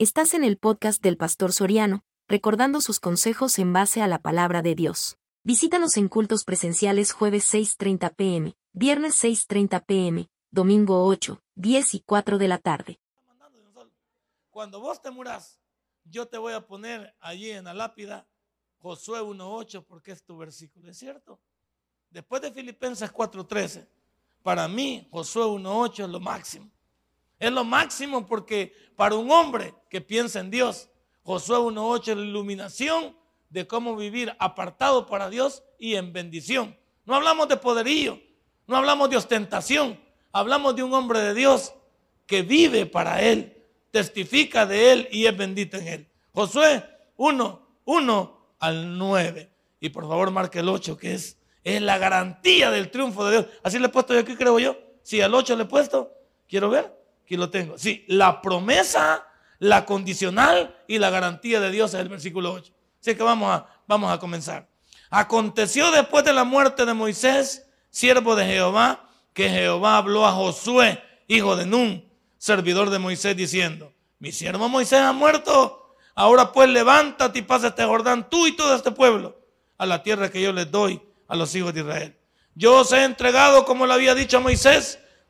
Estás en el podcast del Pastor Soriano, recordando sus consejos en base a la palabra de Dios. Visítanos en cultos presenciales jueves 6.30 pm, viernes 6.30 pm, domingo 8, 10 y 4 de la tarde. Cuando vos te muras, yo te voy a poner allí en la lápida Josué 1.8 porque es tu versículo, ¿es cierto? Después de Filipenses 4.13, para mí Josué 1.8 es lo máximo. Es lo máximo porque para un hombre que piensa en Dios, Josué 1.8 es la iluminación de cómo vivir apartado para Dios y en bendición. No hablamos de poderío, no hablamos de ostentación, hablamos de un hombre de Dios que vive para Él, testifica de Él y es bendito en Él. Josué 1, 1 al 9. Y por favor marque el 8, que es, es la garantía del triunfo de Dios. Así le he puesto yo aquí, creo yo. Sí, al 8 le he puesto. Quiero ver. Aquí lo tengo. Sí, la promesa, la condicional y la garantía de Dios es el versículo 8. Así que vamos a, vamos a comenzar. Aconteció después de la muerte de Moisés, siervo de Jehová, que Jehová habló a Josué, hijo de Nun, servidor de Moisés, diciendo, mi siervo Moisés ha muerto, ahora pues levántate y pasa este Jordán, tú y todo este pueblo, a la tierra que yo les doy a los hijos de Israel. Yo os he entregado, como lo había dicho a Moisés,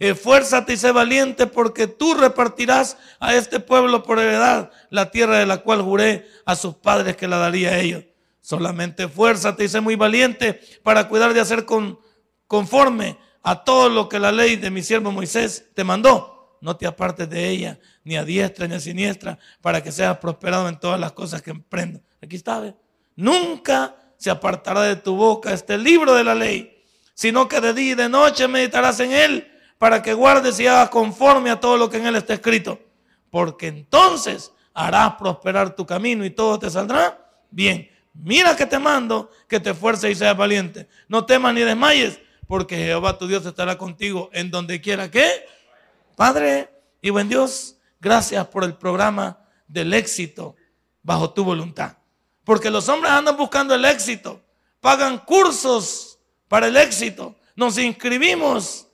Esfuérzate y sé valiente porque tú repartirás a este pueblo por heredad la tierra de la cual juré a sus padres que la daría a ellos. Solamente esfuérzate y sé muy valiente para cuidar de hacer con, conforme a todo lo que la ley de mi siervo Moisés te mandó. No te apartes de ella, ni a diestra ni a siniestra, para que seas prosperado en todas las cosas que emprendo. Aquí está, ¿ve? Nunca se apartará de tu boca este libro de la ley, sino que de día y de noche meditarás en él para que guardes y hagas conforme a todo lo que en él está escrito. Porque entonces harás prosperar tu camino y todo te saldrá bien. Mira que te mando que te esfuerces y seas valiente. No temas ni desmayes, porque Jehová tu Dios estará contigo en donde quiera que. Padre y buen Dios, gracias por el programa del éxito bajo tu voluntad. Porque los hombres andan buscando el éxito, pagan cursos para el éxito, nos inscribimos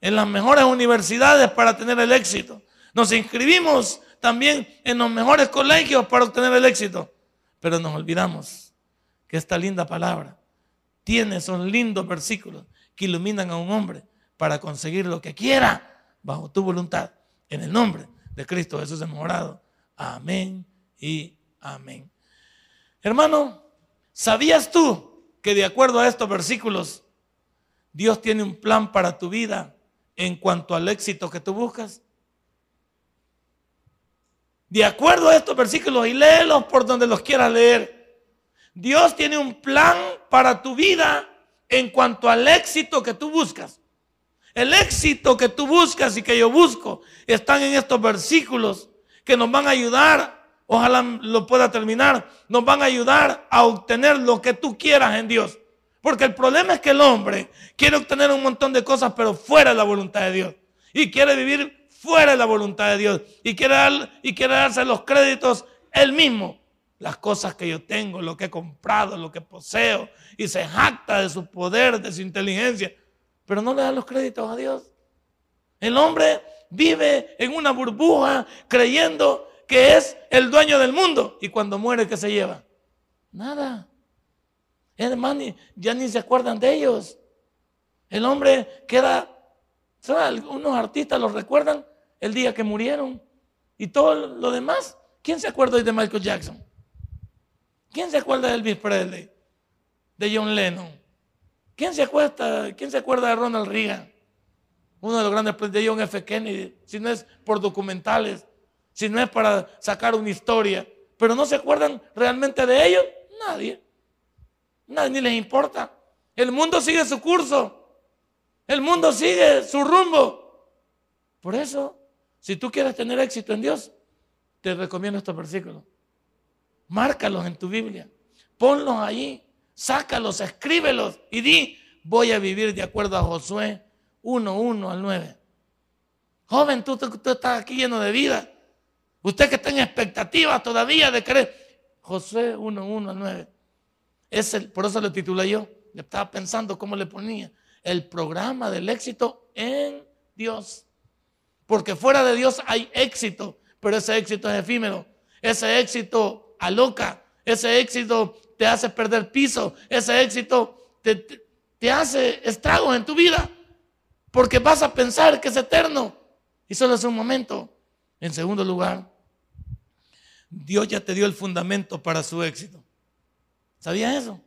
en las mejores universidades para tener el éxito. Nos inscribimos también en los mejores colegios para obtener el éxito. Pero nos olvidamos que esta linda palabra tiene esos lindos versículos que iluminan a un hombre para conseguir lo que quiera bajo tu voluntad. En el nombre de Cristo Jesús morado. Amén y amén. Hermano, ¿sabías tú que de acuerdo a estos versículos, Dios tiene un plan para tu vida en cuanto al éxito que tú buscas? De acuerdo a estos versículos y léelos por donde los quieras leer. Dios tiene un plan para tu vida en cuanto al éxito que tú buscas. El éxito que tú buscas y que yo busco están en estos versículos que nos van a ayudar, ojalá lo pueda terminar, nos van a ayudar a obtener lo que tú quieras en Dios. Porque el problema es que el hombre quiere obtener un montón de cosas, pero fuera de la voluntad de Dios. Y quiere vivir fuera de la voluntad de Dios. Y quiere, y quiere darse los créditos él mismo. Las cosas que yo tengo, lo que he comprado, lo que poseo. Y se jacta de su poder, de su inteligencia. Pero no le da los créditos a Dios. El hombre vive en una burbuja creyendo que es el dueño del mundo. Y cuando muere, ¿qué se lleva? Nada. Hermano, ya ni se acuerdan de ellos. El hombre queda, Algunos artistas los recuerdan el día que murieron. Y todo lo demás, ¿quién se acuerda hoy de Michael Jackson? ¿Quién se acuerda de Elvis Presley? De John Lennon. ¿Quién se acuerda, de Ronald Reagan? Uno de los grandes de John F. Kennedy, si no es por documentales, si no es para sacar una historia, pero no se acuerdan realmente de ellos, nadie. Nadie ni les importa. El mundo sigue su curso. El mundo sigue su rumbo. Por eso, si tú quieres tener éxito en Dios, te recomiendo estos versículos. Márcalos en tu Biblia. Ponlos ahí. Sácalos, escríbelos y di, voy a vivir de acuerdo a Josué 1, 1 al 9. Joven, tú, tú, estás aquí lleno de vida. Usted que está en expectativa todavía de creer. Josué 1, 1 al 9. Es el, por eso lo titulé yo. Estaba pensando cómo le ponía. El programa del éxito en Dios. Porque fuera de Dios hay éxito, pero ese éxito es efímero. Ese éxito aloca. Ese éxito te hace perder piso. Ese éxito te, te hace estragos en tu vida. Porque vas a pensar que es eterno. Y solo es un momento. En segundo lugar, Dios ya te dio el fundamento para su éxito. ¿Sabías eso?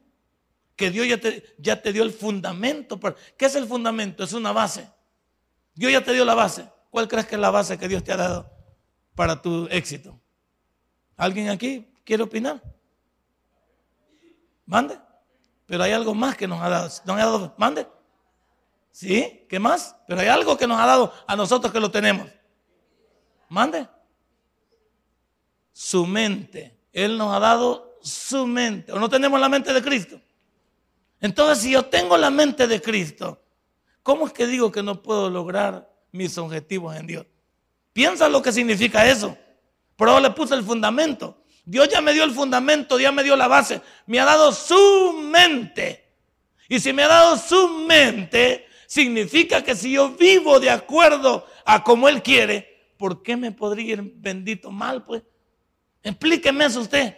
Que Dios ya te, ya te dio el fundamento. Para, ¿Qué es el fundamento? Es una base. Dios ya te dio la base. ¿Cuál crees que es la base que Dios te ha dado para tu éxito? ¿Alguien aquí quiere opinar? Mande. Pero hay algo más que nos ha dado. ¿Nos ha dado? Mande. ¿Sí? ¿Qué más? Pero hay algo que nos ha dado a nosotros que lo tenemos. Mande. Su mente. Él nos ha dado su mente. ¿O no tenemos la mente de Cristo? Entonces, si yo tengo la mente de Cristo, ¿cómo es que digo que no puedo lograr mis objetivos en Dios? Piensa lo que significa eso. Pero le puse el fundamento. Dios ya me dio el fundamento, ya me dio la base. Me ha dado su mente. Y si me ha dado su mente, significa que si yo vivo de acuerdo a como Él quiere, ¿por qué me podría ir bendito mal? Pues explíqueme eso usted.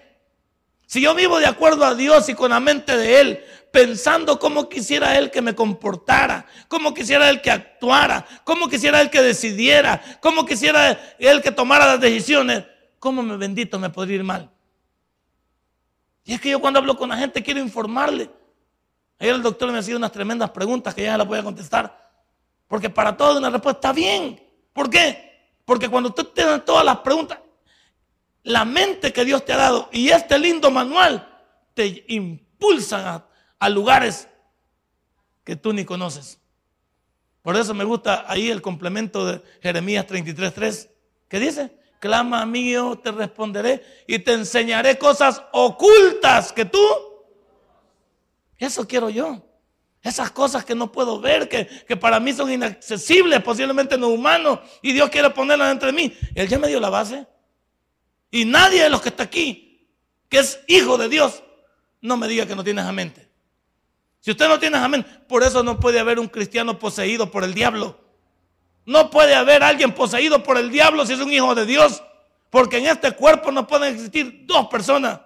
Si yo vivo de acuerdo a Dios y con la mente de Él, pensando cómo quisiera Él que me comportara, cómo quisiera Él que actuara, cómo quisiera Él que decidiera, cómo quisiera Él que tomara las decisiones, ¿cómo me bendito me podría ir mal? Y es que yo cuando hablo con la gente quiero informarle. Ayer el doctor me ha sido unas tremendas preguntas que ya las voy a contestar. Porque para todo una respuesta bien. ¿Por qué? Porque cuando usted tiene todas las preguntas, la mente que Dios te ha dado y este lindo manual te impulsan a, lugares que tú ni conoces. Por eso me gusta ahí el complemento de Jeremías 33.3, que dice, clama a mí, yo te responderé y te enseñaré cosas ocultas que tú eso quiero yo. Esas cosas que no puedo ver, que, que, para mí son inaccesibles, posiblemente no humanos, y Dios quiere ponerlas entre mí. Él ya me dio la base. Y nadie de los que está aquí, que es hijo de Dios, no me diga que no tienes a mente. Si usted no tiene a mente, por eso no puede haber un cristiano poseído por el diablo. No puede haber alguien poseído por el diablo si es un hijo de Dios. Porque en este cuerpo no pueden existir dos personas.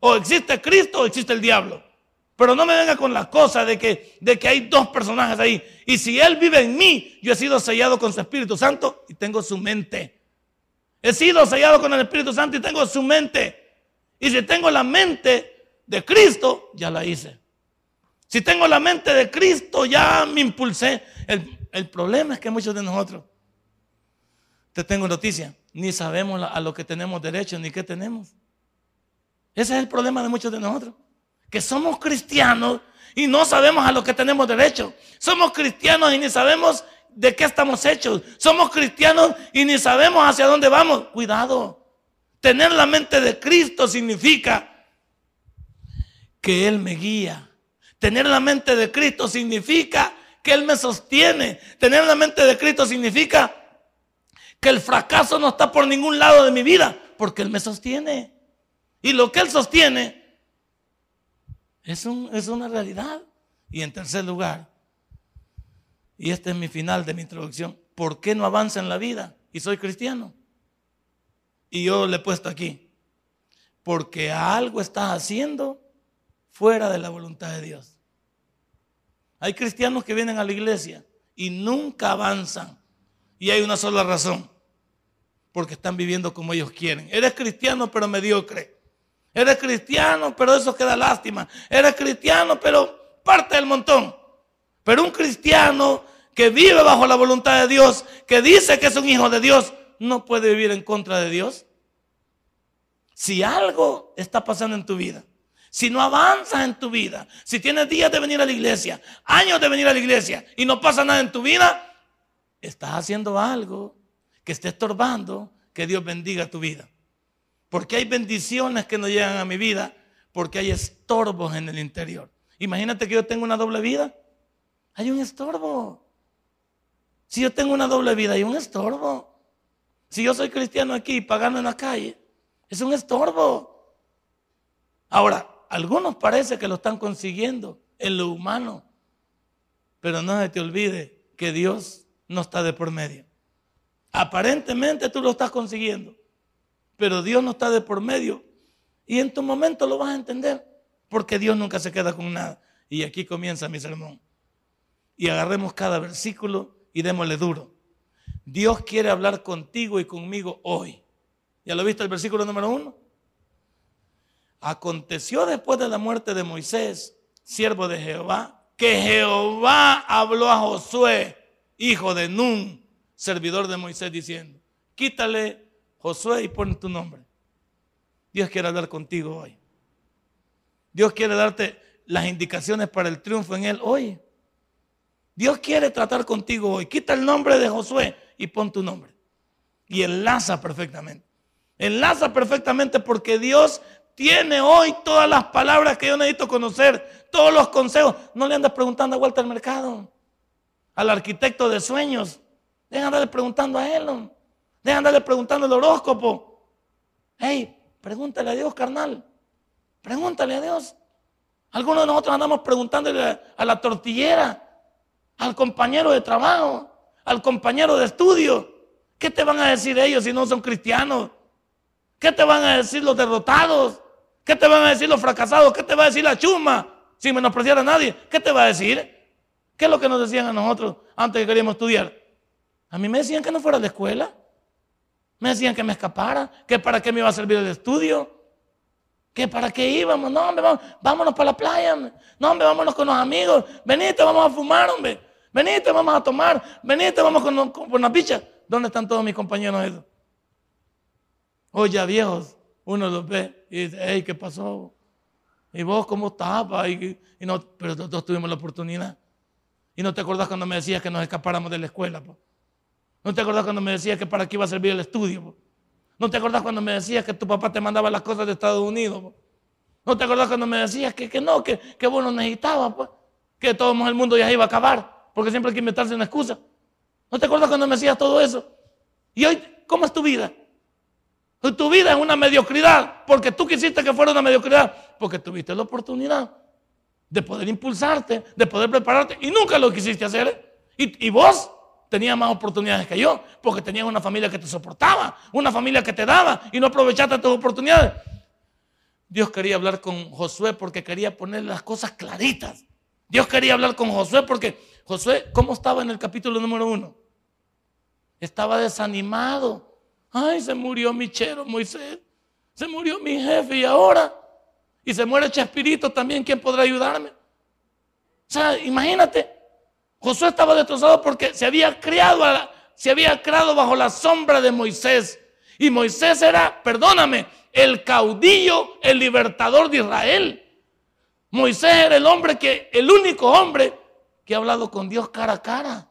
O existe Cristo o existe el diablo. Pero no me venga con la cosa de que, de que hay dos personajes ahí. Y si Él vive en mí, yo he sido sellado con su Espíritu Santo y tengo su mente. He sido sellado con el Espíritu Santo y tengo su mente. Y si tengo la mente de Cristo, ya la hice. Si tengo la mente de Cristo, ya me impulsé. El, el problema es que muchos de nosotros, te tengo noticia, ni sabemos a lo que tenemos derecho ni qué tenemos. Ese es el problema de muchos de nosotros que somos cristianos y no sabemos a lo que tenemos derecho. Somos cristianos y ni sabemos de qué estamos hechos. Somos cristianos y ni sabemos hacia dónde vamos. Cuidado. Tener la mente de Cristo significa que Él me guía. Tener la mente de Cristo significa que Él me sostiene. Tener la mente de Cristo significa que el fracaso no está por ningún lado de mi vida, porque Él me sostiene. Y lo que Él sostiene es, una realidad. Y en tercer lugar, y este es mi final de mi introducción, ¿por qué no avanza en la vida? Y soy cristiano. Y yo le he puesto aquí, porque algo estás haciendo fuera de la voluntad de Dios. Hay cristianos que vienen a la iglesia y nunca avanzan. Y hay una sola razón, porque están viviendo como ellos quieren. Eres cristiano pero mediocre. Eres cristiano, pero eso queda lástima. Eres cristiano, pero parte del montón. Pero un cristiano que vive bajo la voluntad de Dios, que dice que es un hijo de Dios, no puede vivir en contra de Dios. Si algo está pasando en tu vida, si no avanzas en tu vida, si tienes días de venir a la iglesia, años de venir a la iglesia y no pasa nada en tu vida, estás haciendo algo que esté estorbando que Dios bendiga tu vida. Porque hay bendiciones que no llegan a mi vida, porque hay estorbos en el interior. Imagínate que yo tengo una doble vida. Hay un estorbo. Si yo tengo una doble vida, hay un estorbo. Si yo soy cristiano aquí pagando en la calle, es un estorbo. Ahora, algunos parece que lo están consiguiendo en lo humano, pero no se te olvide que Dios no está de por medio. Aparentemente tú lo estás consiguiendo, pero Dios no está de por medio. Y en tu momento lo vas a entender, porque Dios nunca se queda con nada. Y aquí comienza mi sermón. Y agarremos cada versículo y démosle duro. Dios quiere hablar contigo y conmigo hoy. ¿Ya lo viste el versículo número uno? Aconteció después de la muerte de Moisés, siervo de Jehová, que Jehová habló a Josué, hijo de Nun, servidor de Moisés, diciendo, quítale Josué y pon tu nombre. Dios quiere hablar contigo hoy. Dios quiere darte las indicaciones para el triunfo en Él hoy. Dios quiere tratar contigo hoy. Quita el nombre de Josué y pon tu nombre. Y enlaza perfectamente. Enlaza perfectamente porque Dios tiene hoy todas las palabras que yo necesito conocer, todos los consejos. No le andas preguntando a Walter Mercado, al arquitecto de sueños. Deja andarle preguntando a él. Deja andarle preguntando el horóscopo. Hey, pregúntale a Dios, carnal. Pregúntale a Dios. Algunos de nosotros andamos preguntándole a la tortillera, al compañero de trabajo, al compañero de estudio. ¿Qué te van a decir ellos si no son cristianos? ¿Qué te van a decir los derrotados? ¿Qué te van a decir los fracasados? ¿Qué te va a decir la chuma? Sin menospreciar a nadie. ¿Qué te va a decir? ¿Qué es lo que nos decían a nosotros antes que queríamos estudiar? A mí me decían que no fuera a la escuela. Me decían que me escapara, que para qué me iba a servir el estudio. ¿Que para qué íbamos? No, hombre, vámonos para la playa. No, hombre, vámonos con los amigos. Venite, vamos a fumar, hombre. Venite, vamos a tomar. Venite, vamos con, una picha. ¿Dónde están todos mis compañeros esos? Hoy ya viejos, uno los ve y dice, hey, ¿qué pasó? ¿Y vos cómo estabas? Y, no, pero todos tuvimos la oportunidad. ¿Y no te acordás cuando me decías que nos escapáramos de la escuela? ¿No te acordás cuando me decías que para qué iba a servir el estudio? ¿No te acordás cuando me decías que tu papá te mandaba las cosas de Estados Unidos? ¿No te acordás cuando me decías que, que no, que, que vos no necesitabas? Que todo el mundo ya iba a acabar, porque siempre hay que inventarse una excusa. ¿No te acordás cuando me decías todo eso? ¿Y hoy cómo es tu vida? Tu vida es una mediocridad, porque tú quisiste que fuera una mediocridad, porque tuviste la oportunidad de poder impulsarte, de poder prepararte, y nunca lo quisiste hacer. Y, y vos tenía más oportunidades que yo, porque tenías una familia que te soportaba, una familia que te daba y no aprovechaste tus oportunidades. Dios quería hablar con Josué porque quería poner las cosas claritas. Dios quería hablar con Josué porque Josué, ¿cómo estaba en el capítulo número uno? Estaba desanimado. Ay, se murió mi chero Moisés. Se murió mi jefe y ahora. Y se muere Chespirito también. ¿Quién podrá ayudarme? O sea, imagínate. Josué estaba destrozado porque se había criado, se había criado bajo la sombra de Moisés. Y Moisés era, perdóname, el caudillo, el libertador de Israel. Moisés era el hombre que, el único hombre que ha hablado con Dios cara a cara.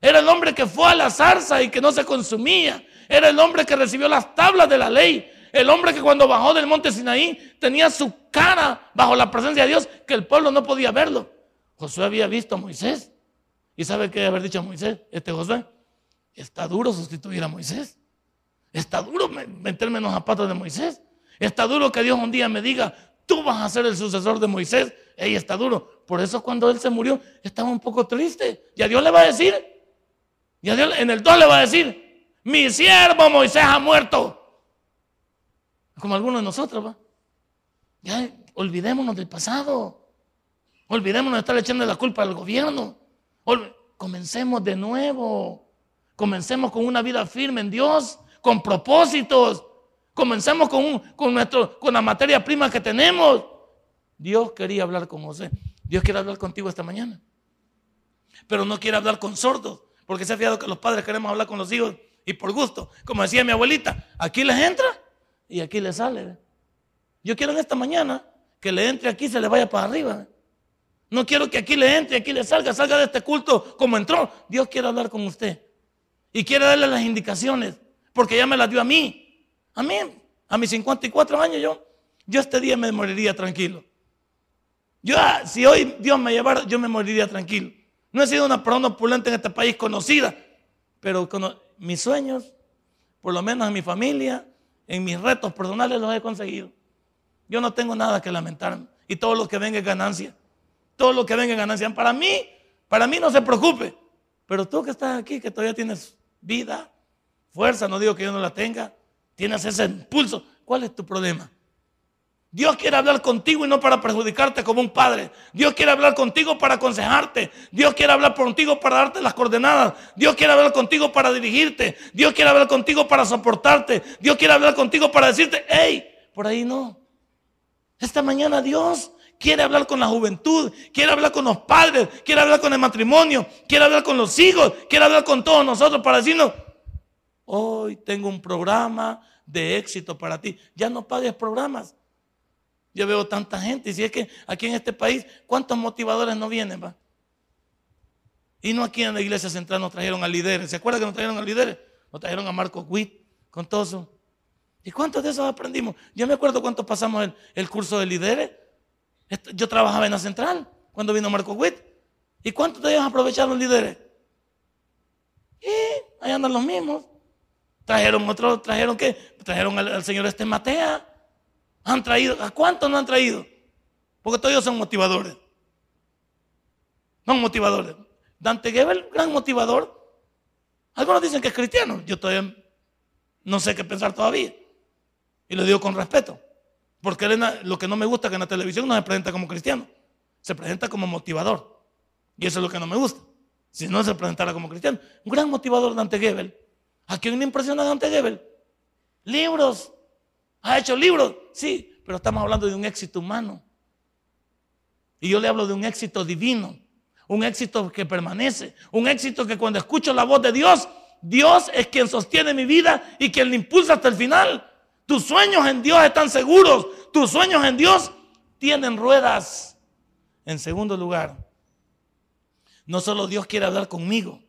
Era el hombre que fue a la zarza y que no se consumía. Era el hombre que recibió las tablas de la ley. El hombre que cuando bajó del monte Sinaí tenía su cara bajo la presencia de Dios que el pueblo no podía verlo. Josué había visto a Moisés. ¿Y sabe qué haber dicho a Moisés? Este Josué, está duro sustituir a Moisés. Está duro meterme en los zapatos de Moisés. Está duro que Dios un día me diga, tú vas a ser el sucesor de Moisés. Ey, está duro. Por eso cuando él se murió, estaba un poco triste. Y a Dios le va a decir, y a Dios en el 2 le va a decir, mi siervo Moisés ha muerto. Como algunos de nosotros. Ya olvidémonos del pasado. Olvidémonos de estar echando la culpa al gobierno. Comencemos de nuevo. Comencemos con una vida firme en Dios, con propósitos. Comencemos con, con, nuestro, con la materia prima que tenemos. Dios quería hablar con José. Dios quiere hablar contigo esta mañana. Pero no quiere hablar con sordos. Porque se ha fijado que los padres queremos hablar con los hijos y por gusto. Como decía mi abuelita, aquí les entra y aquí les sale. Yo quiero en esta mañana que le entre aquí y se le vaya para arriba. No quiero que aquí le entre, aquí le salga, salga de este culto como entró. Dios quiere hablar con usted. Y quiere darle las indicaciones, porque ya me las dio a mí. A mí, a mis 54 años yo, yo este día me moriría tranquilo. Yo, ah, si hoy Dios me llevara, yo me moriría tranquilo. No he sido una persona opulenta en este país conocida, pero con mis sueños, por lo menos en mi familia, en mis retos personales los he conseguido. Yo no tengo nada que lamentarme. Y todo lo que venga es ganancia. Todo lo que venga es ganancia. Para mí, para mí no se preocupe. Pero tú que estás aquí, que todavía tienes vida, fuerza, no digo que yo no la tenga, tienes ese impulso. ¿Cuál es tu problema? Dios quiere hablar contigo y no para perjudicarte como un padre. Dios quiere hablar contigo para aconsejarte. Dios quiere hablar contigo para darte las coordenadas. Dios quiere hablar contigo para dirigirte. Dios quiere hablar contigo para soportarte. Dios quiere hablar contigo para decirte, hey, por ahí no. Esta mañana Dios quiere hablar con la juventud, quiere hablar con los padres, quiere hablar con el matrimonio, quiere hablar con los hijos, quiere hablar con todos nosotros para decirnos, hoy tengo un programa de éxito para ti. Ya no pagues programas. Yo veo tanta gente, y si es que aquí en este país, ¿cuántos motivadores no vienen? Va? Y no aquí en la iglesia central nos trajeron a líderes. ¿Se acuerdan que nos trajeron a líderes? Nos trajeron a Marco Witt con todo eso. ¿Y cuántos de esos aprendimos? Yo me acuerdo cuántos pasamos el, curso de líderes. Yo trabajaba en la central cuando vino Marco Witt. ¿Y cuántos de ellos aprovecharon líderes? Y ahí andan los mismos. Trajeron otro, trajeron qué? Trajeron al, señor este Matea. Han traído, ¿a cuántos no han traído? Porque todos ellos son motivadores. Son motivadores. Dante Gebel, gran motivador. Algunos dicen que es cristiano. Yo todavía no sé qué pensar todavía. Y lo digo con respeto. Porque lo que no me gusta es que en la televisión no se presenta como cristiano. Se presenta como motivador. Y eso es lo que no me gusta. Si no se presentara como cristiano. Un gran motivador Dante Gebel. ¿A quién le impresiona Dante Gebel? Libros. Ha hecho libros, sí, pero estamos hablando de un éxito humano. Y yo le hablo de un éxito divino, un éxito que permanece, un éxito que cuando escucho la voz de Dios, Dios es quien sostiene mi vida y quien le impulsa hasta el final. Tus sueños en Dios están seguros, tus sueños en Dios tienen ruedas. En segundo lugar, no solo Dios quiere hablar conmigo,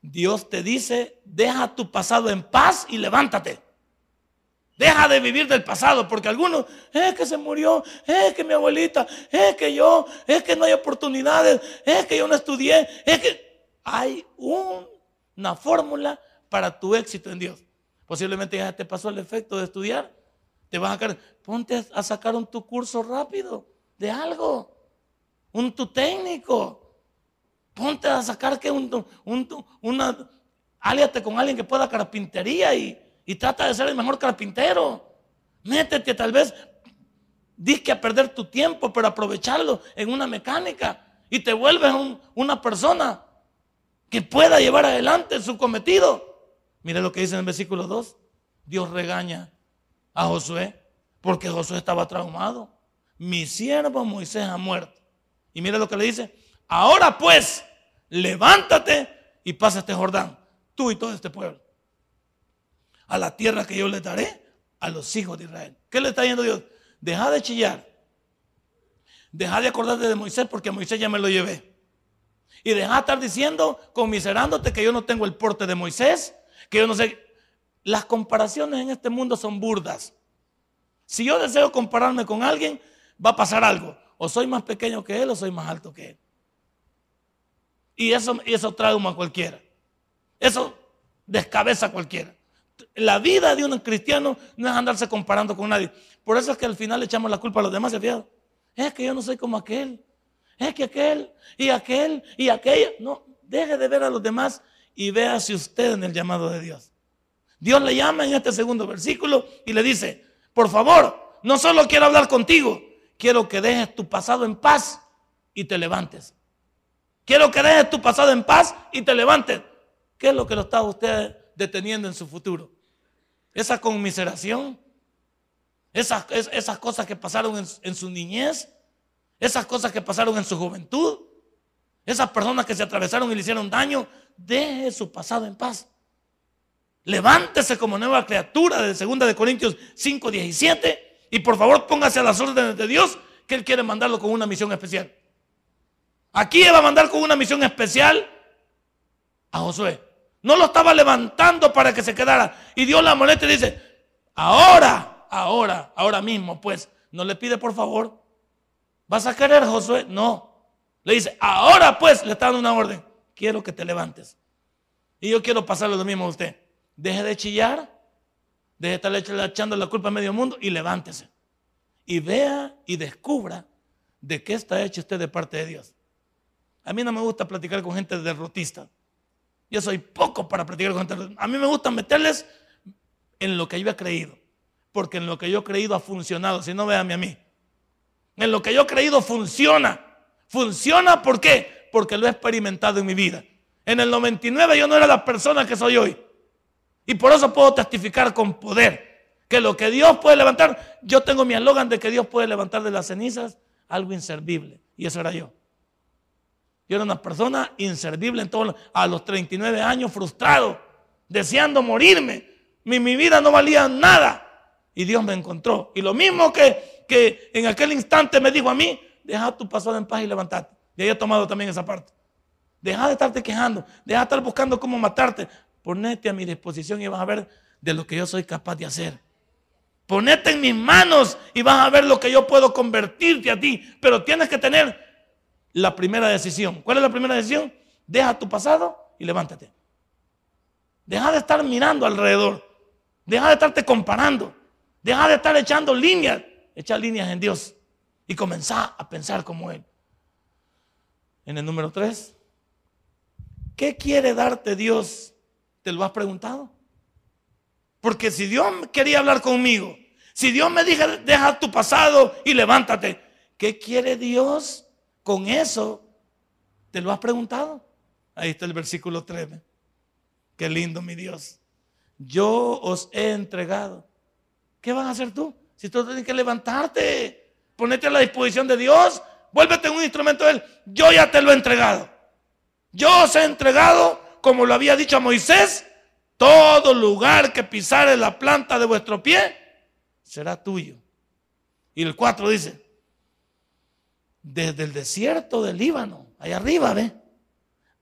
Dios te dice, deja tu pasado en paz y levántate. Deja de vivir del pasado, porque algunos, es que se murió, es que mi abuelita, es que yo, es que no hay oportunidades, es que yo no estudié, es que hay una fórmula para tu éxito en Dios. Posiblemente ya te pasó el efecto de estudiar, te vas a caer, ponte a sacar un tu curso rápido de algo, un tu técnico, ponte a sacar que un, un una, aliate con alguien que pueda carpintería y y trata de ser el mejor carpintero. Métete tal vez, que a perder tu tiempo, pero aprovecharlo en una mecánica y te vuelves una persona que pueda llevar adelante su cometido. Mire lo que dice en el versículo 2. Dios regaña a Josué porque Josué estaba traumado. Mi siervo Moisés ha muerto. Y mire lo que le dice. Ahora pues, levántate y pasa este Jordán, tú y todo este pueblo a la tierra que yo le daré a los hijos de Israel. ¿Qué le está diciendo Dios? Deja de chillar. Deja de acordarte de Moisés porque a Moisés ya me lo llevé. Y deja de estar diciendo, conmiserándote que yo no tengo el porte de Moisés, que yo no sé. Las comparaciones en este mundo son burdas. Si yo deseo compararme con alguien, va a pasar algo. O soy más pequeño que él o soy más alto que él. Y eso, y eso trauma a cualquiera. Eso descabeza a cualquiera la vida de un cristiano no es andarse comparando con nadie. Por eso es que al final le echamos la culpa a los demás, ¿se Es que yo no soy como aquel. Es que aquel y aquel y aquella. No, deje de ver a los demás y véase usted en el llamado de Dios. Dios le llama en este segundo versículo y le dice, por favor, no solo quiero hablar contigo, quiero que dejes tu pasado en paz y te levantes. Quiero que dejes tu pasado en paz y te levantes. ¿Qué es lo que lo está usted deteniendo en su futuro. Esa conmiseración, esas, esas cosas que pasaron en, su niñez, esas cosas que pasaron en su juventud, esas personas que se atravesaron y le hicieron daño, deje su pasado en paz. Levántese como nueva criatura de 2 de Corintios 5, 17 y por favor póngase a las órdenes de Dios que Él quiere mandarlo con una misión especial. Aquí Él va a mandar con una misión especial a Josué. No lo estaba levantando para que se quedara. Y Dios la molesta y dice, ahora, ahora, ahora mismo, pues, no le pide por favor. ¿Vas a querer, Josué? No. Le dice, ahora pues le está dando una orden. Quiero que te levantes. Y yo quiero pasarle lo mismo a usted. Deje de chillar, deje de estarle echando la culpa a medio mundo y levántese. Y vea y descubra de qué está hecho usted de parte de Dios. A mí no me gusta platicar con gente derrotista. Yo soy poco para platicar con gente. A mí me gusta meterles en lo que yo he creído. Porque en lo que yo he creído ha funcionado. Si no, véame a mí. En lo que yo he creído funciona. Funciona ¿por qué? Porque lo he experimentado en mi vida. En el 99 yo no era la persona que soy hoy. Y por eso puedo testificar con poder que lo que Dios puede levantar, yo tengo mi eslogan de que Dios puede levantar de las cenizas algo inservible. Y eso era yo. Yo era una persona inservible en todo, a los 39 años, frustrado, deseando morirme. Mi, mi vida no valía nada. Y Dios me encontró. Y lo mismo que, que en aquel instante me dijo a mí, deja tu pasado en paz y levantate. Y ahí he tomado también esa parte. Deja de estarte quejando, deja de estar buscando cómo matarte. Ponete a mi disposición y vas a ver de lo que yo soy capaz de hacer. Ponete en mis manos y vas a ver lo que yo puedo convertirte a ti. Pero tienes que tener la primera decisión. ¿Cuál es la primera decisión? Deja tu pasado y levántate. Deja de estar mirando alrededor. Deja de estarte comparando. Deja de estar echando líneas. Echa líneas en Dios y comenzá a pensar como Él. En el número 3, ¿qué quiere darte Dios? ¿Te lo has preguntado? Porque si Dios quería hablar conmigo, si Dios me dijo, deja tu pasado y levántate, ¿qué quiere Dios con eso? ¿Te lo has preguntado? Ahí está el versículo 3. Qué lindo, mi Dios. Yo os he entregado. ¿Qué vas a hacer tú? Si tú tienes que levantarte ponete a la disposición de Dios, vuélvete un instrumento de Él. Yo ya te lo he entregado. Yo os he entregado, como lo había dicho a Moisés, todo lugar que pisare la planta de vuestro pie será tuyo. Y el 4 dice, desde el desierto del Líbano, allá arriba, ve,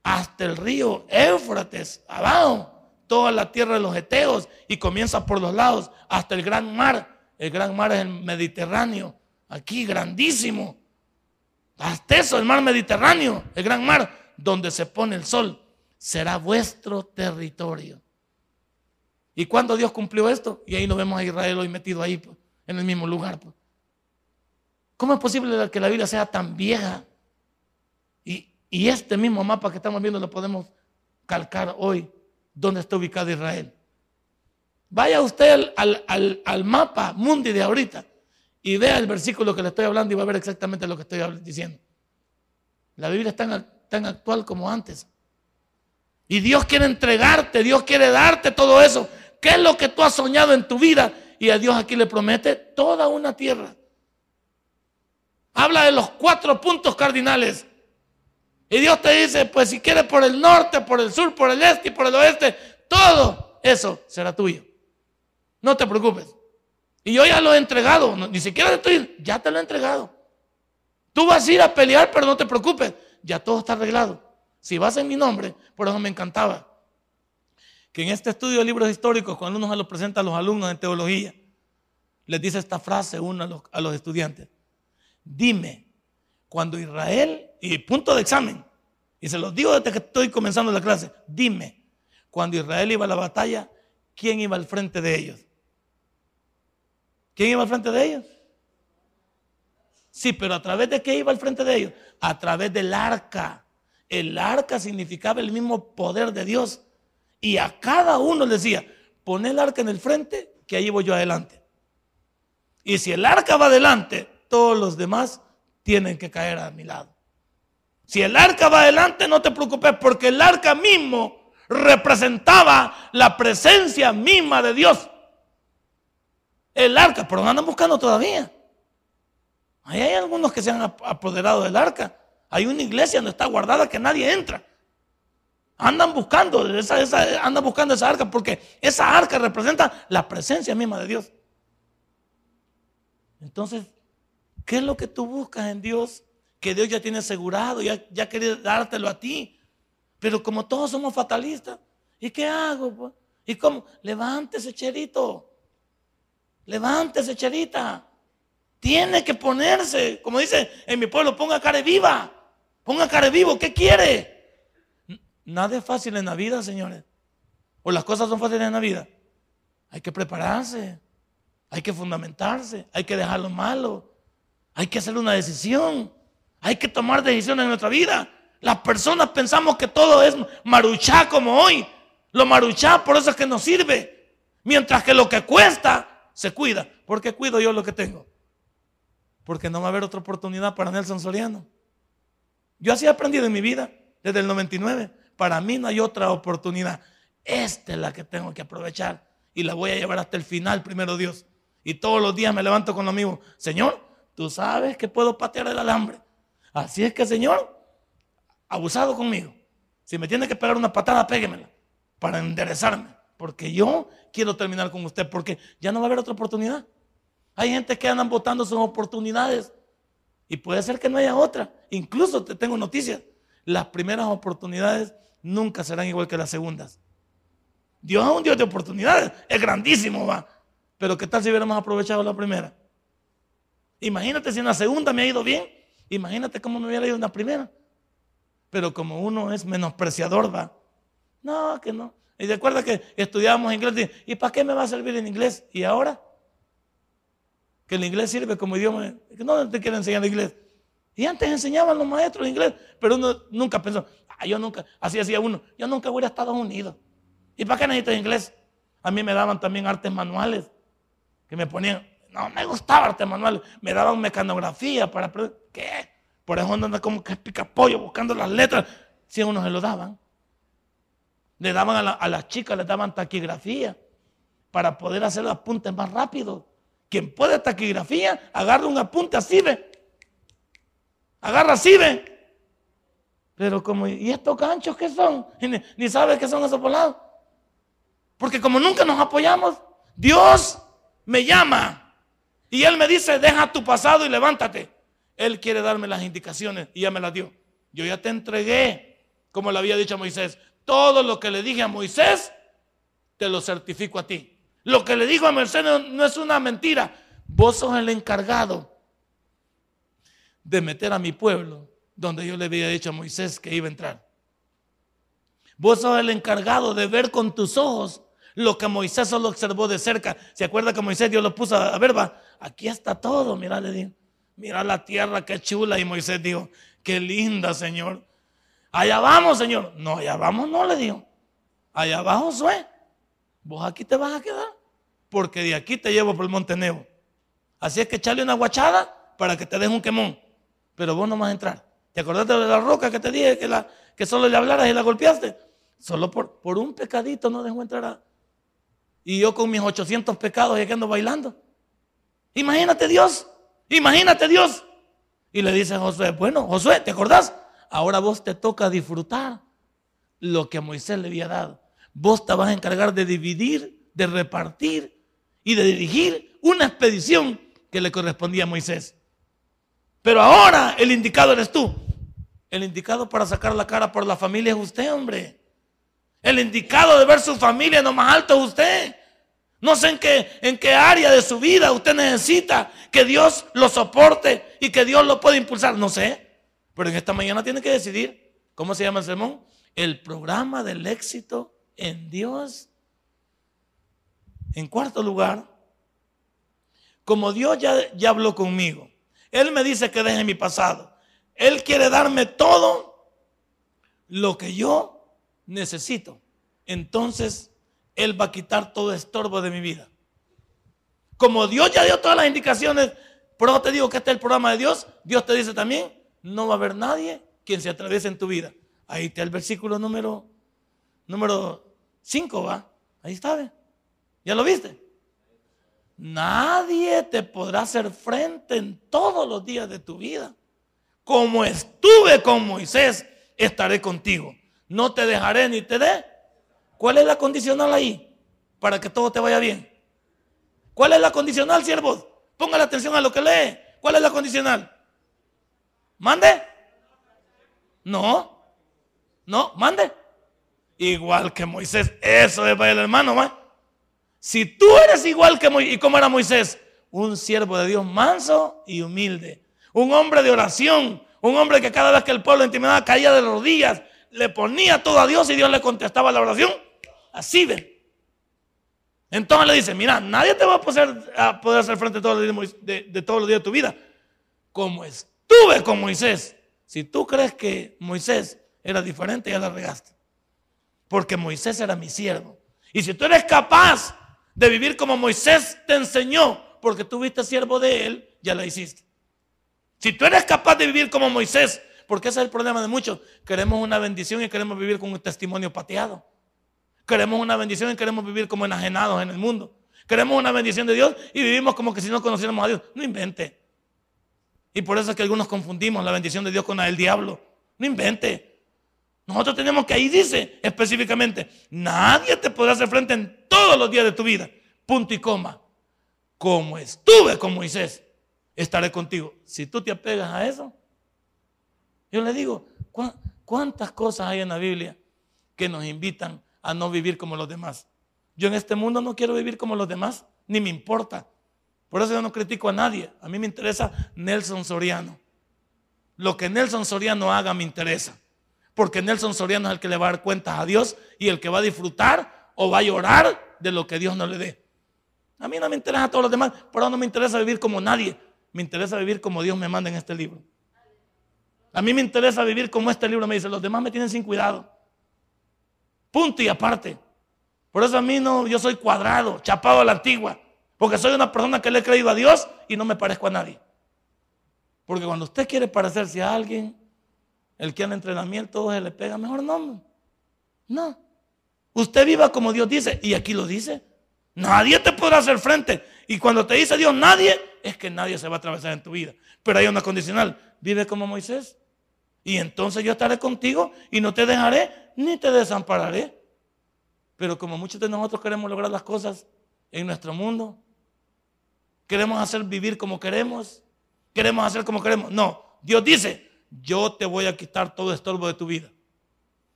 hasta el río Éufrates, abajo, toda la tierra de los Eteos, y comienza por los lados, hasta el gran mar. El gran mar es el Mediterráneo, aquí grandísimo. Hasta eso, el mar Mediterráneo, el gran mar, donde se pone el sol, será vuestro territorio. ¿Y cuando Dios cumplió esto? Y ahí lo vemos a Israel hoy metido ahí, pues, en el mismo lugar. Pues. ¿Cómo es posible que la Biblia sea tan vieja? Y, este mismo mapa que estamos viendo lo podemos calcar hoy, donde está ubicado Israel. Vaya usted al, mapa mundi de ahorita y vea el versículo que le estoy hablando y va a ver exactamente lo que estoy diciendo. La Biblia es tan, tan actual como antes. Y Dios quiere entregarte, Dios quiere darte todo eso. ¿Qué es lo que tú has soñado en tu vida? Y a Dios aquí le promete toda una tierra. Habla de los cuatro puntos cardinales. Y Dios te dice, pues si quieres por el norte, por el sur, por el este y por el oeste, todo eso será tuyo. No te preocupes. Y yo ya lo he entregado, ni siquiera estoy, ya te lo he entregado. Tú vas a ir a pelear, pero no te preocupes, ya todo está arreglado. Si vas en mi nombre, por eso me encantaba. Que en este estudio de libros históricos, cuando uno se lo presenta a los alumnos en teología, les dice esta frase uno a los estudiantes. Dime, cuando Israel, y punto de examen, y se los digo desde que estoy comenzando la clase, dime, cuando Israel iba a la batalla, ¿quién iba al frente de ellos? ¿Quién iba al frente de ellos? Sí, pero a través de qué iba al frente de ellos? A través del arca. El arca significaba el mismo poder de Dios. Y a cada uno le decía, pon el arca en el frente, que ahí voy yo adelante. Y si el arca va adelante, todos los demás tienen que caer a mi lado. Si el arca va adelante, no te preocupes, porque el arca mismo representaba la presencia misma de Dios el arca, pero no andan buscando todavía. Ahí hay algunos que se han apoderado del arca. Hay una iglesia donde está guardada que nadie entra. Andan buscando, esa, andan buscando esa arca porque esa arca representa la presencia misma de Dios. Entonces, ¿qué es lo que tú buscas en Dios? Que Dios ya tiene asegurado, ya, ya quiere dártelo a ti. Pero como todos somos fatalistas, ¿y qué hago? Pues? ¿Y cómo? Levántese, cherito. Levántese, charita. Tiene que ponerse, como dice en mi pueblo, ponga cara viva. Ponga cara vivo, ¿qué quiere? Nada es fácil en la vida, señores. O las cosas son fáciles en la vida. Hay que prepararse, hay que fundamentarse, hay que dejar lo malo, hay que hacer una decisión, hay que tomar decisiones en nuestra vida. Las personas pensamos que todo es maruchá como hoy. Lo maruchá por eso es que nos sirve. Mientras que lo que cuesta se cuida. ¿Por qué cuido yo lo que tengo? Porque no va a haber otra oportunidad para Nelson Soriano. Yo así he aprendido en mi vida desde el 99. Para mí no hay otra oportunidad. Esta es la que tengo que aprovechar y la voy a llevar hasta el final, primero Dios. Y todos los días me levanto con lo mismo. Señor, tú sabes que puedo patear el alambre. Así es que, Señor, abusado conmigo. Si me tiene que pegar una patada, péguemela para enderezarme. Porque yo quiero terminar con usted, porque ya no va a haber otra oportunidad. Hay gente que andan votando sus oportunidades y puede ser que no haya otra. Incluso te tengo noticias. Las primeras oportunidades nunca serán igual que las segundas. Dios es un Dios de oportunidades, es grandísimo, va. Pero ¿qué tal si hubiéramos aprovechado la primera? Imagínate si en la segunda me ha ido bien, imagínate cómo me hubiera ido en la primera. Pero como uno es menospreciador, va. No, que no. Y recuerda que estudiábamos inglés. ¿Y para qué me va a servir en inglés? ¿Y ahora? Que el inglés sirve como idioma. No te quiere enseñar inglés. Y antes enseñaban los maestros inglés, pero uno nunca pensó, ah, yo nunca, así hacía uno, yo nunca voy a Estados Unidos. ¿Y para qué necesitas inglés? A mí me daban también artes manuales, que me ponían, no me gustaba artes manuales, me daban mecanografía para aprender. ¿Qué? Por eso anda como que pica pollo buscando las letras, si a uno se lo daban. Le daban a, las chicas, le daban taquigrafía para poder hacer los apuntes más rápido. Quien puede taquigrafía, agarra un apunte así, ve. Agarra así, ve. Pero como, ¿y estos ganchos qué son? Ni, ni sabe qué son esos volados. Porque como nunca nos apoyamos, Dios me llama y Él me dice, deja tu pasado y levántate. Él quiere darme las indicaciones y ya me las dio. Yo ya te entregué, como le había dicho a Moisés, todo lo que le dije a Moisés, te lo certifico a ti. Lo que le dijo a Moisés no, es una mentira. Vos sos el encargado de meter a mi pueblo donde yo le había dicho a Moisés que iba a entrar. Vos sos el encargado de ver con tus ojos lo que Moisés solo observó de cerca. ¿Se acuerda que Moisés Dios lo puso a ver? Va, aquí está todo, mira, le dijo. Mira la tierra, qué chula. Y Moisés dijo, qué linda, Señor. Allá vamos, Señor. No, allá vamos, no, le dijo. Allá va Josué. Vos aquí te vas a quedar. Porque de aquí te llevo por el monte Nebo. Así es que echarle una guachada para que te den un quemón. Pero vos no vas a entrar. ¿Te acordaste de la roca que te dije que, la, que solo le hablaras y la golpeaste? Solo por, por un pecadito no dejó entrar a, y yo con mis 800 pecados y que ando bailando. Imagínate Dios, imagínate Dios. Y le dice a Josué, bueno, Josué, ¿te acordás? Ahora vos te toca disfrutar lo que Moisés le había dado. Vos te vas a encargar de dividir, de repartir y de dirigir una expedición que le correspondía a Moisés. Pero ahora el indicado eres tú. El indicado para sacar la cara por la familia es usted, hombre. El indicado de ver su familia en lo más alto es usted. No sé en qué, en qué área de su vida usted necesita que Dios lo soporte y que Dios lo pueda impulsar. No sé. Pero en esta mañana tiene que decidir. ¿Cómo se llama el sermón? El programa del éxito en Dios. En cuarto lugar, como Dios ya, ya habló conmigo, Él me dice que deje mi pasado. Él quiere darme todo lo que yo necesito, entonces Él va a quitar todo estorbo de mi vida. Como Dios ya dio todas las indicaciones, por eso te digo que este es el programa de Dios, Dios te dice también, no va a haber nadie quien se atraviese en tu vida. Ahí está el versículo número número 5, va. Ahí está, ¿Ya lo viste? Nadie te podrá hacer frente en todos los días de tu vida. Como estuve con Moisés, estaré contigo no te dejaré ni te dé. ¿Cuál es la condicional ahí? Para que todo te vaya bien. ¿Cuál es la condicional, siervos? Ponga la atención a lo que lee. ¿Cuál es la condicional? ¿Mande? No. No, mande. Igual que Moisés. Eso es para el hermano, ¿va? Si tú eres igual que Moisés, ¿y cómo era Moisés? Un siervo de Dios manso y humilde. Un hombre de oración, Un hombre que cada vez que el pueblo intimidaba caía de rodillas, le ponía todo a Dios y Dios le contestaba la oración. Así ve. Entonces le dice, mira, nadie te va a poder, hacer frente todos los días de, de todos los días de tu vida. Como estuve con Moisés. Si tú crees que Moisés era diferente, ya la regaste. Porque Moisés era mi siervo. Y si tú eres capaz de vivir como Moisés te enseñó, porque tú siervo de él, ya la hiciste. Si tú eres capaz de vivir como Moisés, porque ese es el problema de muchos, queremos una bendición y queremos vivir con un testimonio pateado. Queremos una bendición y queremos vivir como enajenados en el mundo. Queremos una bendición de Dios y vivimos como que si no conociéramos a Dios. No invente. Y por eso es que algunos confundimos la bendición de Dios con la del diablo. No invente. Nosotros tenemos que ahí dice específicamente, nadie te podrá hacer frente en todos los días de tu vida. Punto y coma. Como estuve con Moisés, estaré contigo. Si tú te apegas a eso, yo le digo, ¿cuántas cosas hay en la Biblia que nos invitan a no vivir como los demás? Yo en este mundo no quiero vivir como los demás, ni me importa. Por eso yo no critico a nadie. A mí me interesa Nelson Soriano. Lo que Nelson Soriano haga me interesa. Porque Nelson Soriano es el que le va a dar cuentas a Dios y el que va a disfrutar o va a llorar de lo que Dios no le dé. A mí no me interesa a todos los demás, pero no me interesa vivir como nadie. Me interesa vivir como Dios me manda en este libro. A mí me interesa vivir como este libro me dice, los demás me tienen sin cuidado. Punto y aparte. Por eso a mí no, yo soy cuadrado, chapado a la antigua. Porque soy una persona que le he creído a Dios y no me parezco a nadie. Porque cuando usted quiere parecerse a alguien, el que anda entrenamiento se le pega, mejor no. No. Usted viva como Dios dice, y aquí lo dice. Nadie te podrá hacer frente. Y cuando te dice Dios nadie, es que nadie se va a atravesar en tu vida. Pero hay una condicional, vive como Moisés. Y entonces yo estaré contigo y no te dejaré ni te desampararé. Pero como muchos de nosotros queremos lograr las cosas en nuestro mundo, queremos hacer vivir como queremos, queremos hacer como queremos. No, Dios dice, yo te voy a quitar todo estorbo de tu vida.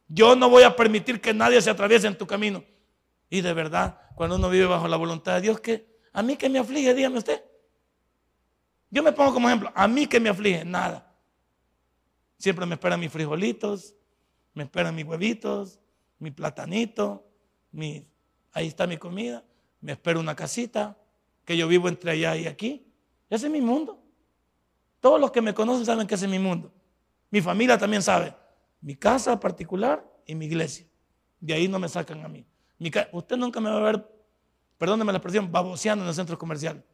Yo no voy a permitir que nadie se atraviese en tu camino. Y de verdad, cuando uno vive bajo la voluntad de Dios, que a mí que me aflige, dígame usted. Yo me pongo como ejemplo, a mí que me aflige, nada. Siempre me esperan mis frijolitos, me esperan mis huevitos, mi platanito, ahí está mi comida, me espero una casita, que yo vivo entre allá y aquí. Ese es mi mundo. Todos los que me conocen saben que ese es mi mundo. Mi familia también sabe. Mi casa particular y mi iglesia. De ahí no me sacan a mí. usted nunca me va a ver, perdóneme la expresión, baboseando en el centro comercial.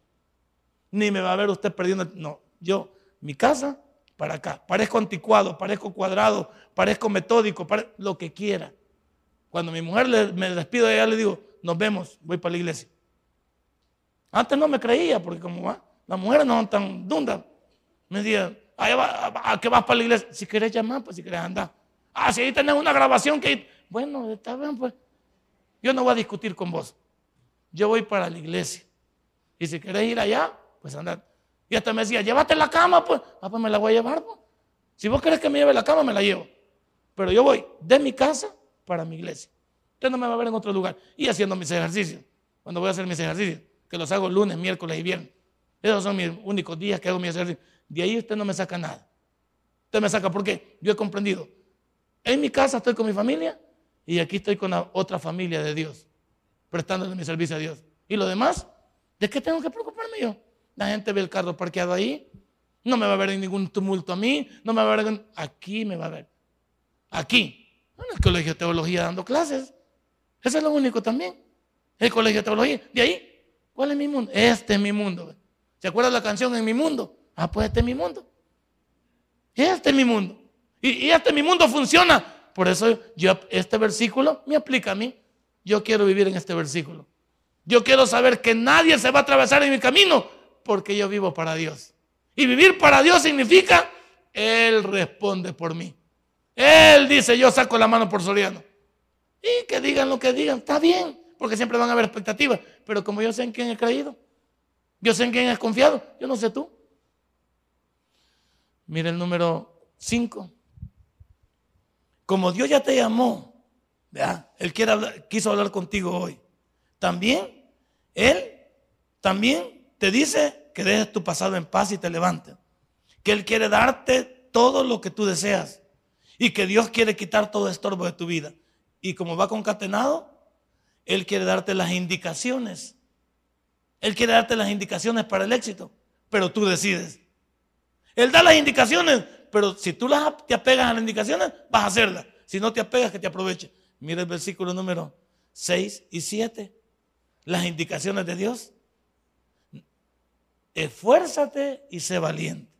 Ni me va a ver usted perdiendo. No, yo, mi casa para acá. Parezco anticuado, parezco cuadrado, parezco metódico, lo que quiera. Cuando mi mujer me despido de ella, le digo, nos vemos, voy para la iglesia. Antes no me creía, porque como ah, las mujeres no son tan dundas. Me decía, ¿a qué vas para la iglesia? Si quieres llamar, pues si quieres andar. Ah, si ahí tenés una grabación que... Bueno, está bien, pues. Yo no voy a discutir con vos. Yo voy para la iglesia. Y si querés ir allá, pues anda. Y hasta me decía, llévate la cama, pues. Ah, pues me la voy a llevar, pues. Si vos querés que me lleve la cama, me la llevo. Pero yo voy de mi casa para mi iglesia. Usted no me va a ver en otro lugar. Y haciendo mis ejercicios. Cuando voy a hacer mis ejercicios, que los hago lunes, miércoles y viernes. Esos son mis únicos días que hago mis ejercicios. De ahí usted no me saca nada. Usted me saca porque yo he comprendido. En mi casa estoy con mi familia y aquí estoy con la otra familia de Dios, prestándole mi servicio a Dios. Y lo demás, ¿de qué tengo que preocuparme yo? La gente ve el carro parqueado ahí, no me va a ver ningún tumulto a mí, no me va a ver. Aquí me va a ver. Aquí, en el colegio de teología dando clases. Eso es lo único también. El colegio de teología. De ahí, ¿cuál es mi mundo? Este es mi mundo. ¿Se acuerda la canción En mi mundo? Ah, pues este es mi mundo. Este es mi mundo. Y, este mi mundo funciona. Por eso yo, este versículo me aplica a mí. Yo quiero vivir en este versículo. Yo quiero saber que nadie se va a atravesar en mi camino porque yo vivo para Dios. Y vivir para Dios significa, Él responde por mí. Él dice, yo saco la mano por Soriano. Y que digan lo que digan, está bien, porque siempre van a haber expectativas. Pero como yo sé en quién he creído, yo sé en quién he confiado, yo no sé tú. Mira el número 5. Como Dios ya te llamó, Él quiere quiso hablar contigo hoy. También, Él también te dice que dejes tu pasado en paz y te levantes. Que Él quiere darte todo lo que tú deseas y que Dios quiere quitar todo estorbo de tu vida. Y como va concatenado, Él quiere darte las indicaciones. Él quiere darte las indicaciones para el éxito, pero tú decides. Él da las indicaciones, pero si tú las, te apegas a las indicaciones, vas a hacerlas. Si no te apegas, que te aproveche. Mira el versículo número 6 y 7. Las indicaciones de Dios. Esfuérzate y sé valiente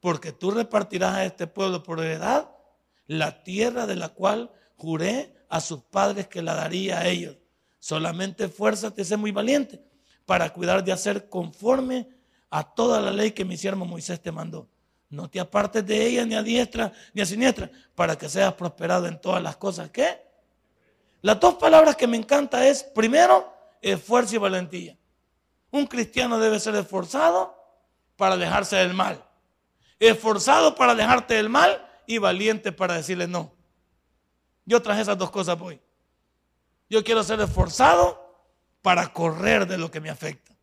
porque tú repartirás a este pueblo por heredad la tierra de la cual juré a sus padres que la daría a ellos. Solamente esfuérzate, sé muy valiente para cuidar de hacer conforme a toda la ley que mi siervo Moisés te mandó. No te apartes de ella ni a diestra ni a siniestra, para que seas prosperado en todas las cosas. ¿Qué? Las dos palabras que me encanta es, primero, esfuerzo y valentía. Un cristiano debe ser esforzado para alejarse del mal esforzado para alejarte del mal y valiente para decirle no. Yo traje esas dos cosas hoy. Yo quiero ser esforzado para correr de lo que me afecta.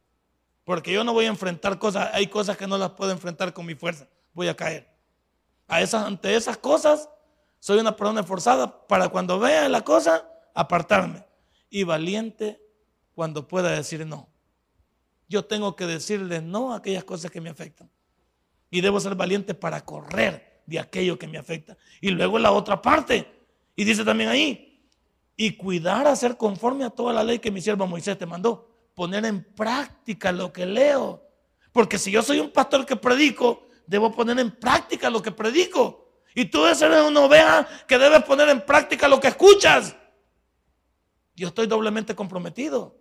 Porque yo no voy a enfrentar cosas, hay cosas que no las puedo enfrentar con mi fuerza, voy a caer. A esas, ante esas cosas, soy una persona esforzada para cuando vea la cosa, apartarme. Y valiente cuando pueda decir no. Yo tengo que decirle no a aquellas cosas que me afectan. Y debo ser valiente para correr de aquello que me afecta. Y luego la otra parte. Y dice también ahí, y cuidar a ser conforme a toda la ley que mi siervo Moisés te mandó. Poner en práctica lo que leo. Porque si yo soy un pastor que predico, debo poner en práctica lo que predico. Y tú debes ser una oveja que debes poner en práctica lo que escuchas. Yo estoy doblemente comprometido.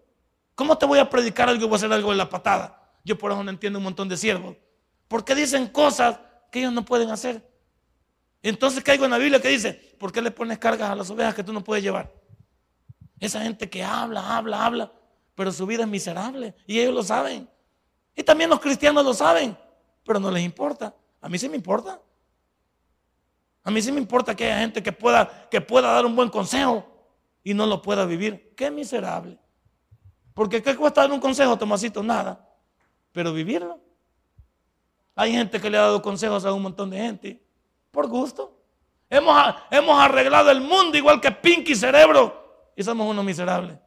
¿Cómo te voy a predicar algo y voy a hacer algo en la patada? Yo por eso no entiendo un montón de siervos. ¿Por qué dicen cosas que ellos no pueden hacer? Entonces caigo en la Biblia que dice, ¿por qué le pones cargas a las ovejas que tú no puedes llevar? Esa gente que habla, habla, habla, pero su vida es miserable y ellos lo saben. Y también los cristianos lo saben, pero no les importa. A mí sí me importa. A mí sí me importa que haya gente que pueda, que pueda dar un buen consejo y no lo pueda vivir. Qué miserable. Porque ¿qué cuesta dar un consejo, Tomasito? Nada. Pero vivirlo. Hay gente que le ha dado consejos a un montón de gente por gusto. Hemos, hemos arreglado el mundo igual que Pinky Cerebro y somos unos miserables.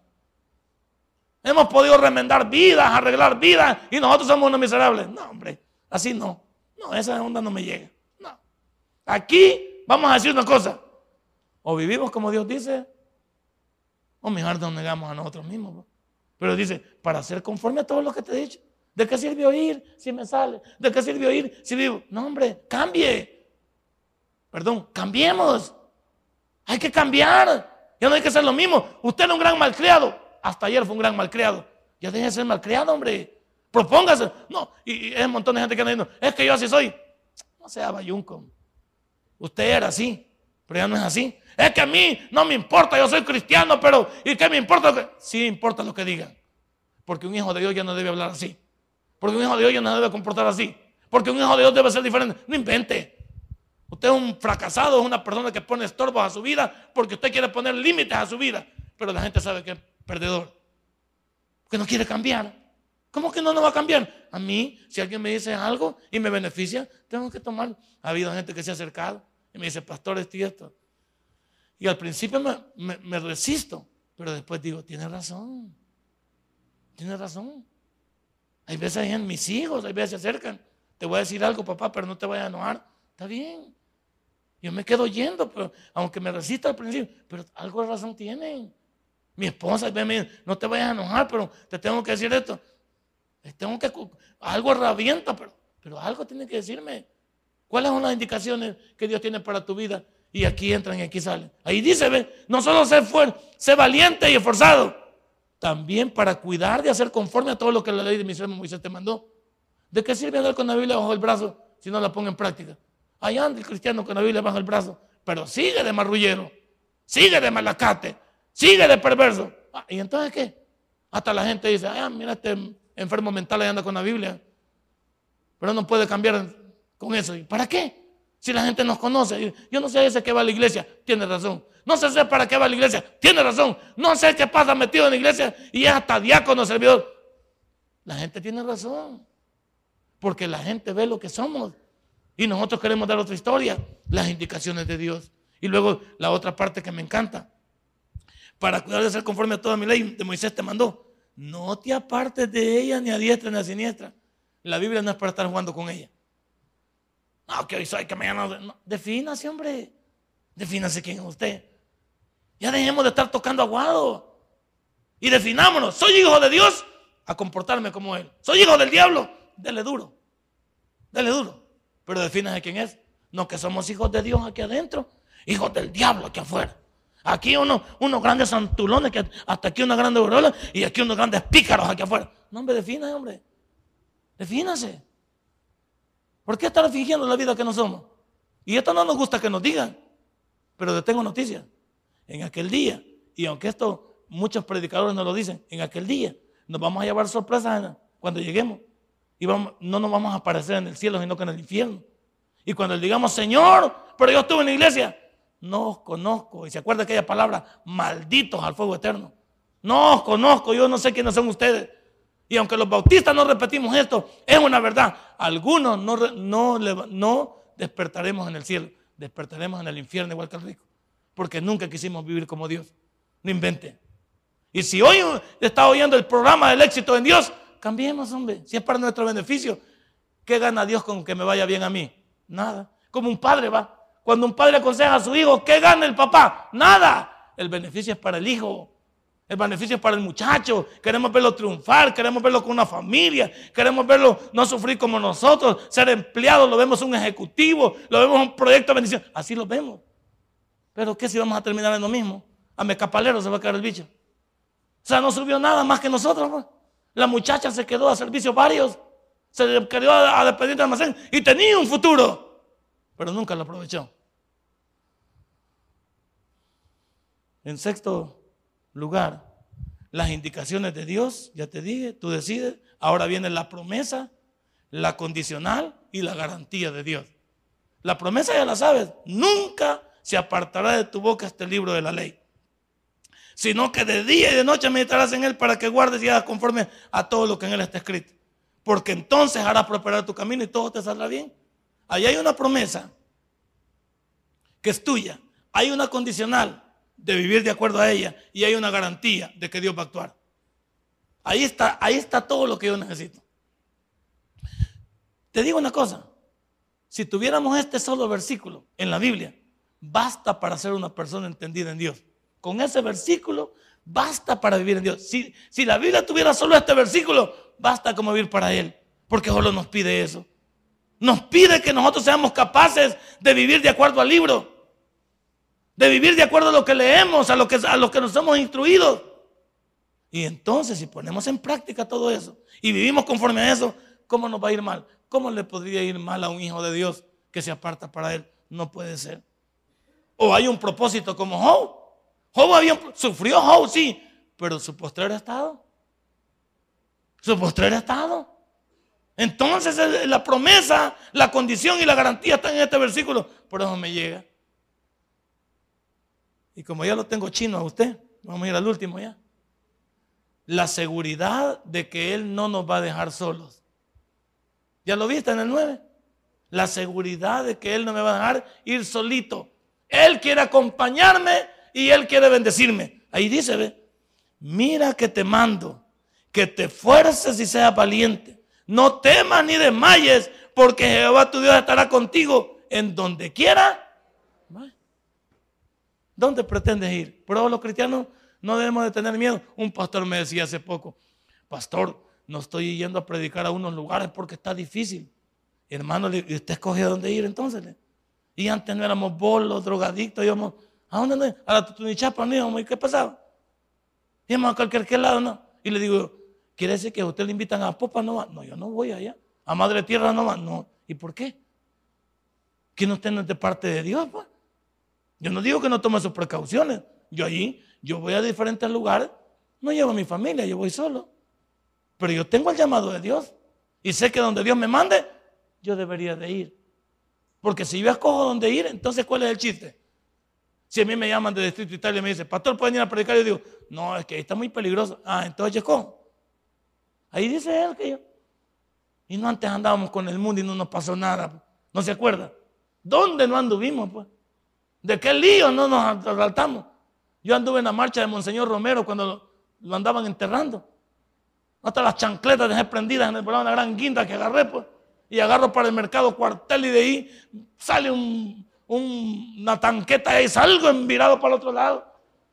Hemos podido remendar vidas, arreglar vidas y nosotros somos unos miserables. No, hombre, así no. No, esa onda no me llega. No. Aquí vamos a decir una cosa. O vivimos como Dios dice, o mejor nos negamos a nosotros mismos. Pero dice, para ser conforme a todo lo que te he dicho. ¿De qué sirve oír si me sale? ¿De qué sirve oír si vivo? No, hombre, cambie. Perdón, cambiemos. Hay que cambiar. Ya no hay que ser lo mismo. Usted era un gran malcriado. Hasta ayer fue un gran malcriado. Ya deje de ser malcriado, hombre. Propóngase. No, y, hay un montón de gente que anda diciendo, es que yo así soy. No sea bayunco. Usted era así, pero ya no es así. Es que a mí no me importa, yo soy cristiano, pero ¿y qué me importa? Sí importa lo que digan. Porque un hijo de Dios ya no debe hablar así. Porque un hijo de Dios no debe comportar así. Porque un hijo de Dios debe ser diferente. No invente. Usted es un fracasado, es una persona que pone estorbos a su vida porque usted quiere poner límites a su vida. Pero la gente sabe que es perdedor. Que no quiere cambiar. ¿Cómo que no, no va a cambiar? A mí, si alguien me dice algo y me beneficia, tengo que tomar. Ha habido gente que se ha acercado y me dice, pastor, esto y esto. Y al principio me, resisto, pero después digo, tiene razón. Tiene razón. Hay veces hay mis hijos, hay veces se acercan. Te voy a decir algo, papá, pero no te vayas a enojar. Está bien. Yo me quedo yendo, pero aunque me resista al principio, pero algo de razón tienen. Mi esposa me dice, no te vayas a enojar, pero te tengo que decir esto. Tengo que, algo rabienta, pero, pero algo tiene que decirme. ¿Cuáles son las indicaciones que Dios tiene para tu vida? Y aquí entran y aquí salen. Ahí dice, ve, no solo sé fuerte, sé valiente y esforzado también para cuidar de hacer conforme a todo lo que la ley de Moisés te mandó. ¿De qué sirve andar con la Biblia bajo el brazo si no la pongo en práctica? Ahí anda el cristiano con la Biblia bajo el brazo, pero sigue de marrullero, sigue de malacate, sigue de perverso. Ah, ¿Y entonces qué? Hasta la gente dice, ah, mira este enfermo mental ahí anda con la Biblia, pero no puede cambiar con eso. ¿Y para qué? Si la gente nos conoce, yo no sé ese que va a la iglesia, tiene razón. No sé para qué va a la iglesia. Tiene razón. No sé qué pasa metido en la iglesia y es hasta diácono, servidor. La gente tiene razón. Porque la gente ve lo que somos. Y nosotros queremos dar otra historia, las indicaciones de Dios. Y luego la otra parte que me encanta. Para cuidar de ser conforme a toda mi ley, de Moisés te mandó. No te apartes de ella ni a diestra ni a siniestra. La Biblia no es para estar jugando con ella. No, que hoy soy, que mañana. No. Defínase, hombre. Defínase quién es usted. Ya dejemos de estar tocando aguado. Y definámonos. Soy hijo de Dios a comportarme como Él. Soy hijo del diablo. Dele duro. Dele duro. Pero defínase quién es. No que somos hijos de Dios aquí adentro. Hijos del diablo aquí afuera. Aquí unos, unos grandes santulones, que hasta aquí una grande aureola y aquí unos grandes pícaros aquí afuera. No, hombre, defínase, hombre. Defínase. ¿Por qué estar fingiendo la vida que no somos? Y esto no nos gusta que nos digan. Pero le tengo noticias. En aquel día, y aunque esto muchos predicadores no lo dicen, en aquel día nos vamos a llevar sorpresas cuando lleguemos. Y vamos, no nos vamos a aparecer en el cielo, sino que en el infierno. Y cuando le digamos, Señor, pero yo estuve en la iglesia, no os conozco. Y se acuerda aquella palabra, malditos al fuego eterno. No os conozco, yo no sé quiénes son ustedes. Y aunque los bautistas no repetimos esto, es una verdad. Algunos no, no, no despertaremos en el cielo, despertaremos en el infierno igual que el rico. Porque nunca quisimos vivir como Dios. No invente. Y si hoy está oyendo el programa del éxito en Dios, cambiemos, hombre. Si es para nuestro beneficio, ¿qué gana Dios con que me vaya bien a mí? Nada. Como un padre va. Cuando un padre aconseja a su hijo, ¿qué gana el papá? Nada. El beneficio es para el hijo. El beneficio es para el muchacho. Queremos verlo triunfar, queremos verlo con una familia, queremos verlo no sufrir como nosotros, ser empleado, lo vemos un ejecutivo, lo vemos un proyecto de bendición. Así lo vemos. Pero ¿qué si vamos a terminar en lo mismo? A mecapalero se va a quedar el bicho. O sea, no subió nada más que nosotros. Pues. La muchacha se quedó a servicio varios, se quedó a, a despedir de almacén y tenía un futuro, pero nunca lo aprovechó. En sexto lugar, las indicaciones de Dios, ya te dije, tú decides. Ahora viene la promesa, la condicional y la garantía de Dios. La promesa ya la sabes, nunca se apartará de tu boca este libro de la ley, sino que de día y de noche meditarás en él para que guardes y hagas conforme a todo lo que en él está escrito. Porque entonces harás prosperar tu camino y todo te saldrá bien. Ahí hay una promesa que es tuya. Hay una condicional de vivir de acuerdo a ella y hay una garantía de que Dios va a actuar. Ahí está, ahí está todo lo que yo necesito. Te digo una cosa, si tuviéramos este solo versículo en la Biblia, basta para ser una persona entendida en Dios. Con ese versículo basta para vivir en Dios. Si, si la Biblia tuviera solo este versículo, basta como vivir para Él, porque solo nos pide eso. Nos pide que nosotros seamos capaces de vivir de acuerdo al libro de vivir de acuerdo a lo que leemos, a lo que, a lo que nos hemos instruido. Y entonces, si ponemos en práctica todo eso y vivimos conforme a eso, ¿cómo nos va a ir mal? ¿Cómo le podría ir mal a un hijo de Dios que se aparta para él? No puede ser. O hay un propósito como Job. Job había, sufrió Job, sí, pero su postrer estado. Su postrer estado. Entonces la promesa, la condición y la garantía están en este versículo. Por eso me llega. Y como ya lo tengo chino a usted, vamos a ir al último ya. La seguridad de que Él no nos va a dejar solos. ¿Ya lo viste en el 9? La seguridad de que Él no me va a dejar ir solito. Él quiere acompañarme y Él quiere bendecirme. Ahí dice, ve, mira que te mando, que te fuerces y seas valiente. No temas ni desmayes, porque Jehová tu Dios estará contigo en donde quiera ¿Dónde pretendes ir? Pero los cristianos no debemos de tener miedo. Un pastor me decía hace poco, pastor, no estoy yendo a predicar a unos lugares porque está difícil. hermano, ¿y usted escoge a dónde ir entonces? Y antes no éramos bolos, drogadictos, íbamos, ¿a dónde no? A la Tutunichapa no íbamos, ¿y qué pasaba? Íbamos a cualquier lado, ¿no? Y le digo, ¿quiere decir que a usted le invitan a Popa? No, no, yo no voy allá. A Madre Tierra no va, no. ¿Y por qué? ¿Que no usted de parte de Dios, pues? Yo no digo que no tome sus precauciones. Yo allí, yo voy a diferentes lugares, no llevo a mi familia, yo voy solo. Pero yo tengo el llamado de Dios y sé que donde Dios me mande, yo debería de ir. Porque si yo escojo dónde ir, entonces ¿cuál es el chiste? Si a mí me llaman de Distrito Italia y me dicen, pastor, ¿pueden ir a predicar? Yo digo, no, es que ahí está muy peligroso. Ah, entonces yo. Ahí dice él que yo. Y no antes andábamos con el mundo y no nos pasó nada. ¿No se acuerda? ¿Dónde no anduvimos, pues? ¿De qué lío no nos asaltamos? Yo anduve en la marcha de Monseñor Romero cuando lo, andaban enterrando. Hasta las chancletas dejé prendidas en el programa, una gran guinda que agarré, pues. Y agarro para el mercado cuartel y de ahí sale una tanqueta y salgo envirado para el otro lado.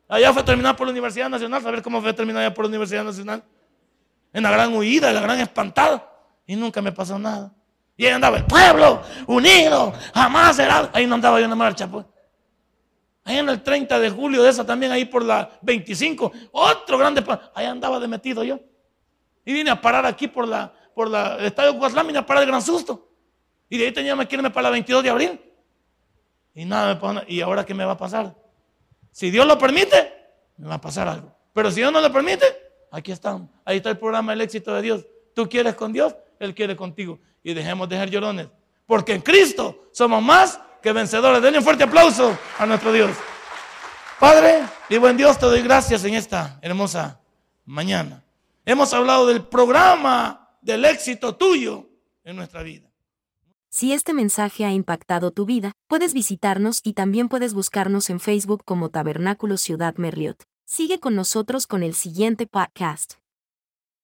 Allá fue terminar por la Universidad Nacional, saber cómo fue terminar allá por la Universidad Nacional. En la gran huida, en la gran espantada. Y nunca me pasó nada. Y ahí andaba el pueblo unido, jamás será. Ahí no andaba yo en la marcha, pues. Ahí en el 30 de julio de esa también, ahí por la 25, otro grande, ahí andaba de metido yo. Y vine a parar aquí por la, por la, el estadio Guaslán, vine a parar el gran susto. Y de ahí tenía que irme para la 22 de abril. Y nada me ¿y ahora qué me va a pasar? Si Dios lo permite, me va a pasar algo. Pero si Dios no lo permite, aquí estamos. Ahí está el programa El éxito de Dios. Tú quieres con Dios, Él quiere contigo. Y dejemos de ser llorones. Porque en Cristo somos más que vencedores. Denle un fuerte aplauso a nuestro Dios. Padre y buen Dios, te doy gracias en esta hermosa mañana. Hemos hablado del programa del éxito tuyo en nuestra vida. Si este mensaje ha impactado tu vida, puedes visitarnos y también puedes buscarnos en Facebook como Tabernáculo Ciudad Merliot. Sigue con nosotros con el siguiente podcast.